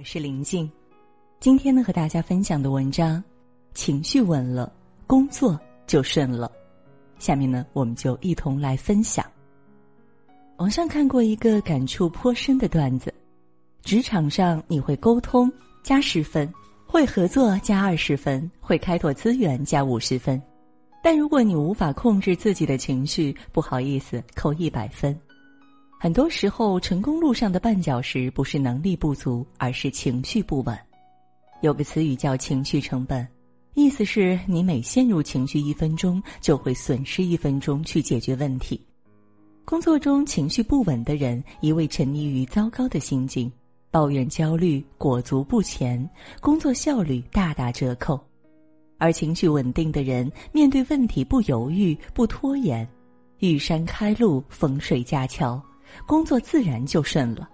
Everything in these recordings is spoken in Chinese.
我是林静。今天呢，和大家分享的文章，情绪稳了，工作就顺了。下面呢，我们就一同来分享。网上看过一个感触颇深的段子：职场上你会沟通加十分，会合作加二十分，会开拓资源加五十分。但如果你无法控制自己的情绪，不好意思，扣一百分。很多时候，成功路上的绊脚石不是能力不足，而是情绪不稳。有个词语叫“情绪成本”，意思是你每陷入情绪一分钟，就会损失一分钟去解决问题。工作中情绪不稳的人，一味沉溺于糟糕的心境，抱怨、焦虑，裹足不前，工作效率大打折扣；而情绪稳定的人，面对问题不犹豫、不拖延，遇山开路，逢水架桥。工作自然就顺了。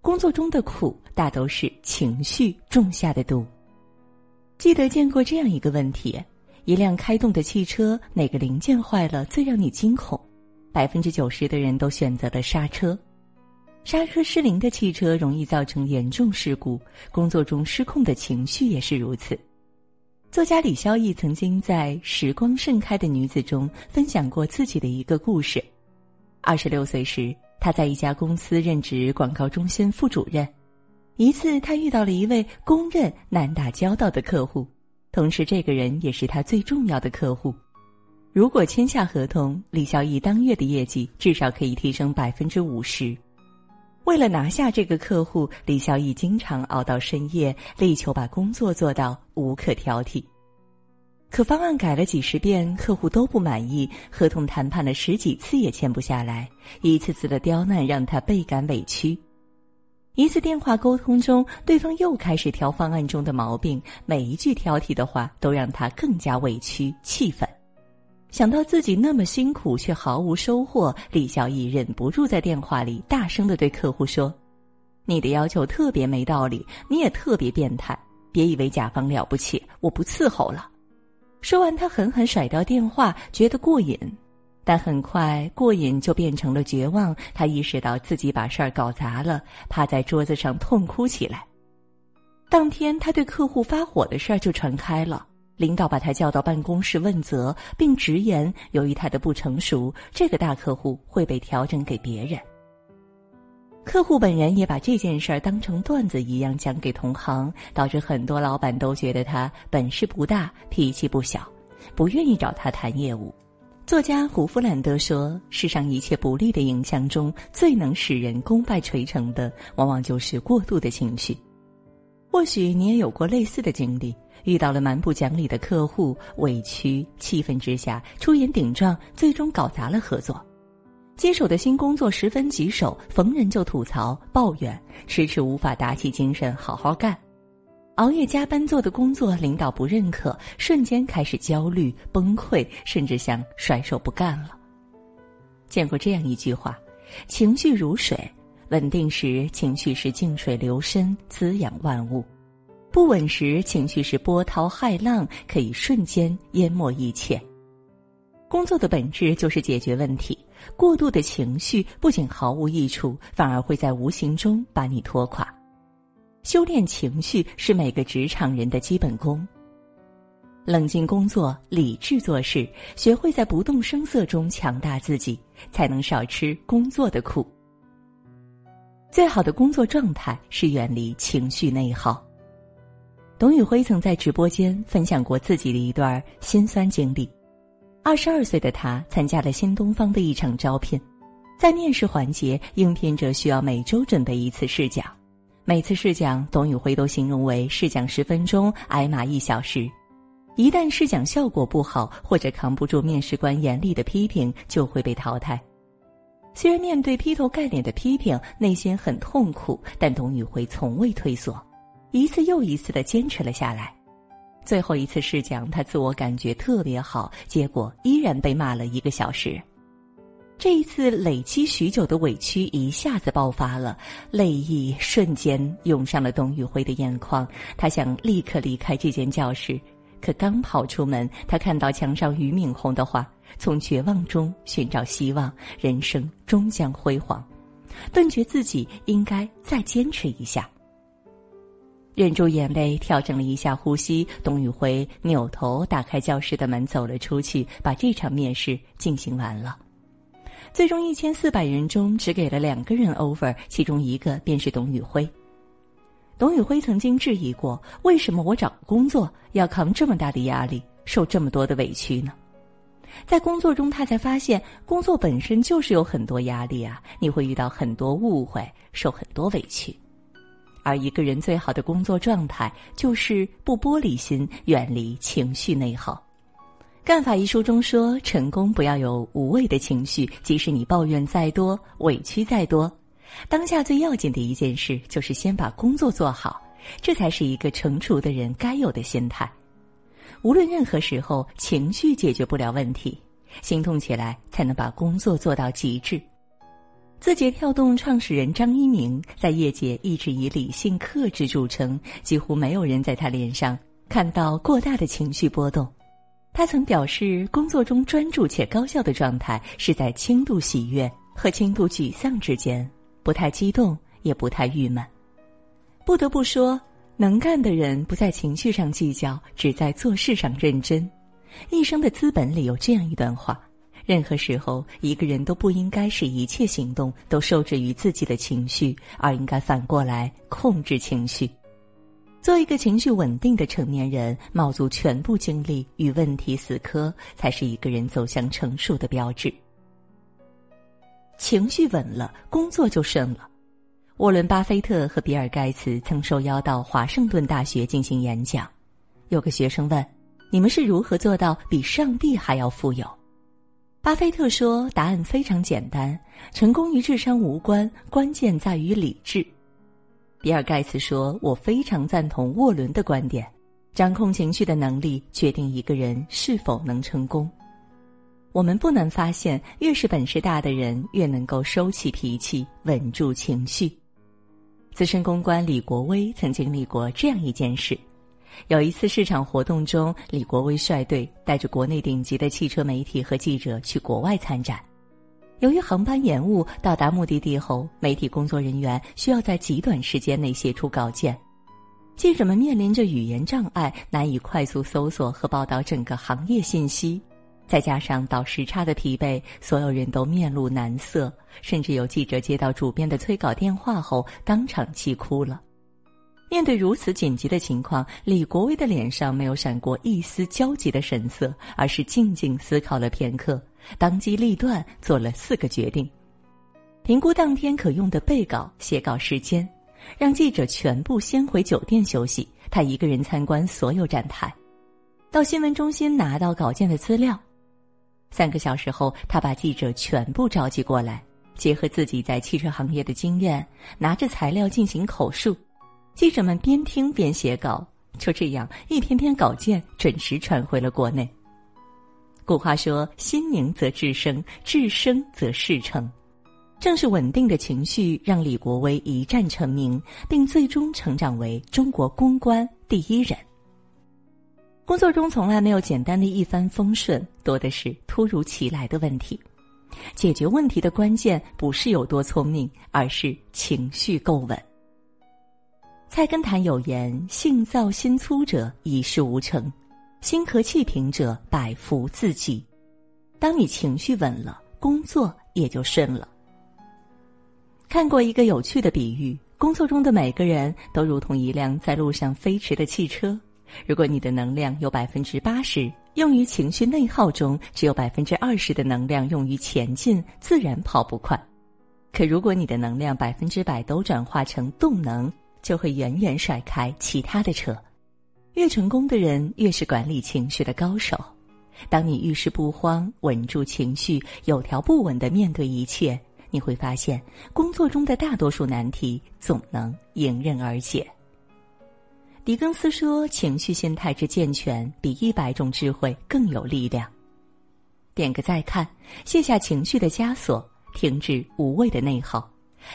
工作中的苦，大都是情绪种下的毒。记得见过这样一个问题：一辆开动的汽车，哪个零件坏了最让你惊恐？百分之九十的人都选择了刹车。刹车失灵的汽车容易造成严重事故，工作中失控的情绪也是如此。作家李孝义曾经在《时光盛开的女子》中分享过自己的一个故事。二十六岁时，他在一家公司任职广告中心副主任。一次，他遇到了一位公认难打交道的客户，同时这个人也是他最重要的客户。如果签下合同，李孝义当月的业绩至少可以提升百分之五十。为了拿下这个客户，李孝义经常熬到深夜，力求把工作做到无可挑剔。可方案改了几十遍，客户都不满意，合同谈判了十几次也签不下来，一次次的刁难让他倍感委屈。一次电话沟通中，对方又开始挑方案中的毛病，每一句挑剔的话都让他更加委屈气愤。想到自己那么辛苦却毫无收获，李小艺忍不住在电话里大声的对客户说：“你的要求特别没道理，你也特别变态，别以为甲方了不起，我不伺候了。”说完，他狠狠甩掉电话，觉得过瘾，但很快过瘾就变成了绝望。他意识到自己把事儿搞砸了，趴在桌子上痛哭起来。当天，他对客户发火的事儿就传开了，领导把他叫到办公室问责，并直言，由于他的不成熟，这个大客户会被调整给别人。客户本人也把这件事儿当成段子一样讲给同行，导致很多老板都觉得他本事不大、脾气不小，不愿意找他谈业务。作家胡弗兰德说：“世上一切不利的影响中，最能使人功败垂成的，往往就是过度的情绪。”或许你也有过类似的经历，遇到了蛮不讲理的客户，委屈气愤之下出言顶撞，最终搞砸了合作。接手的新工作十分棘手，逢人就吐槽抱怨，迟迟无法打起精神好好干。熬夜加班做的工作，领导不认可，瞬间开始焦虑崩溃，甚至想甩手不干了。见过这样一句话：情绪如水，稳定时情绪是静水流深，滋养万物；不稳时情绪是波涛骇浪，可以瞬间淹没一切。工作的本质就是解决问题，过度的情绪不仅毫无益处，反而会在无形中把你拖垮。修炼情绪是每个职场人的基本功。冷静工作，理智做事，学会在不动声色中强大自己，才能少吃工作的苦。最好的工作状态是远离情绪内耗。董宇辉曾在直播间分享过自己的一段心酸经历。二十二岁的他参加了新东方的一场招聘，在面试环节，应聘者需要每周准备一次试讲，每次试讲，董宇辉都形容为试讲十分钟，挨骂一小时。一旦试讲效果不好，或者扛不住面试官严厉的批评，就会被淘汰。虽然面对劈头盖脸的批评，内心很痛苦，但董宇辉从未退缩，一次又一次的坚持了下来。最后一次试讲，他自我感觉特别好，结果依然被骂了一个小时。这一次累积许久的委屈一下子爆发了，泪意瞬间涌上了董宇辉的眼眶。他想立刻离开这间教室，可刚跑出门，他看到墙上俞敏洪的话：“从绝望中寻找希望，人生终将辉煌。”顿觉自己应该再坚持一下。忍住眼泪，调整了一下呼吸，董宇辉扭头打开教室的门，走了出去，把这场面试进行完了。最终一千四百人中只给了两个人 offer，其中一个便是董宇辉。董宇辉曾经质疑过：为什么我找工作要扛这么大的压力，受这么多的委屈呢？在工作中，他才发现工作本身就是有很多压力啊！你会遇到很多误会，受很多委屈。而一个人最好的工作状态，就是不玻璃心，远离情绪内耗。《干法》一书中说，成功不要有无谓的情绪，即使你抱怨再多，委屈再多，当下最要紧的一件事，就是先把工作做好，这才是一个成熟的人该有的心态。无论任何时候，情绪解决不了问题，行动起来才能把工作做到极致。字节跳动创始人张一鸣在业界一直以理性克制著称，几乎没有人在他脸上看到过大的情绪波动。他曾表示，工作中专注且高效的状态是在轻度喜悦和轻度沮丧之间，不太激动，也不太郁闷。不得不说，能干的人不在情绪上计较，只在做事上认真。一生的资本里有这样一段话。任何时候，一个人都不应该使一切行动都受制于自己的情绪，而应该反过来控制情绪。做一个情绪稳定的成年人，卯足全部精力与问题死磕，才是一个人走向成熟的标志。情绪稳了，工作就顺了。沃伦·巴菲特和比尔·盖茨曾受邀到华盛顿大学进行演讲，有个学生问：“你们是如何做到比上帝还要富有？”巴菲特说：“答案非常简单，成功与智商无关，关键在于理智。”比尔·盖茨说：“我非常赞同沃伦的观点，掌控情绪的能力决定一个人是否能成功。我们不难发现，越是本事大的人，越能够收起脾气，稳住情绪。”资深公关李国威曾经历过这样一件事。有一次市场活动中，李国威率队带着国内顶级的汽车媒体和记者去国外参展。由于航班延误，到达目的地后，媒体工作人员需要在极短时间内写出稿件。记者们面临着语言障碍，难以快速搜索和报道整个行业信息。再加上倒时差的疲惫，所有人都面露难色，甚至有记者接到主编的催稿电话后，当场气哭了。面对如此紧急的情况，李国威的脸上没有闪过一丝焦急的神色，而是静静思考了片刻，当机立断做了四个决定：评估当天可用的备稿、写稿时间，让记者全部先回酒店休息，他一个人参观所有展台，到新闻中心拿到稿件的资料。三个小时后，他把记者全部召集过来，结合自己在汽车行业的经验，拿着材料进行口述。记者们边听边写稿，就这样一篇篇稿件准时传回了国内。古话说：“心宁则智生，智生则事成。”正是稳定的情绪让李国威一战成名，并最终成长为中国公关第一人。工作中从来没有简单的一帆风顺，多的是突如其来的问题。解决问题的关键不是有多聪明，而是情绪够稳。菜根谭有言：“性躁心粗者一事无成，心和气平者百福自己。”当你情绪稳了，工作也就顺了。看过一个有趣的比喻：工作中的每个人都如同一辆在路上飞驰的汽车。如果你的能量有百分之八十用于情绪内耗中，只有百分之二十的能量用于前进，自然跑不快。可如果你的能量百分之百都转化成动能，就会远远甩开其他的车。越成功的人，越是管理情绪的高手。当你遇事不慌，稳住情绪，有条不紊的面对一切，你会发现，工作中的大多数难题总能迎刃而解。狄更斯说：“情绪心态之健全，比一百种智慧更有力量。”点个再看，卸下情绪的枷锁，停止无谓的内耗，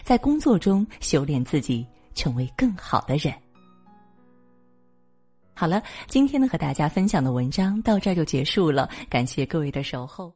在工作中修炼自己。成为更好的人。好了，今天呢和大家分享的文章到这儿就结束了，感谢各位的守候。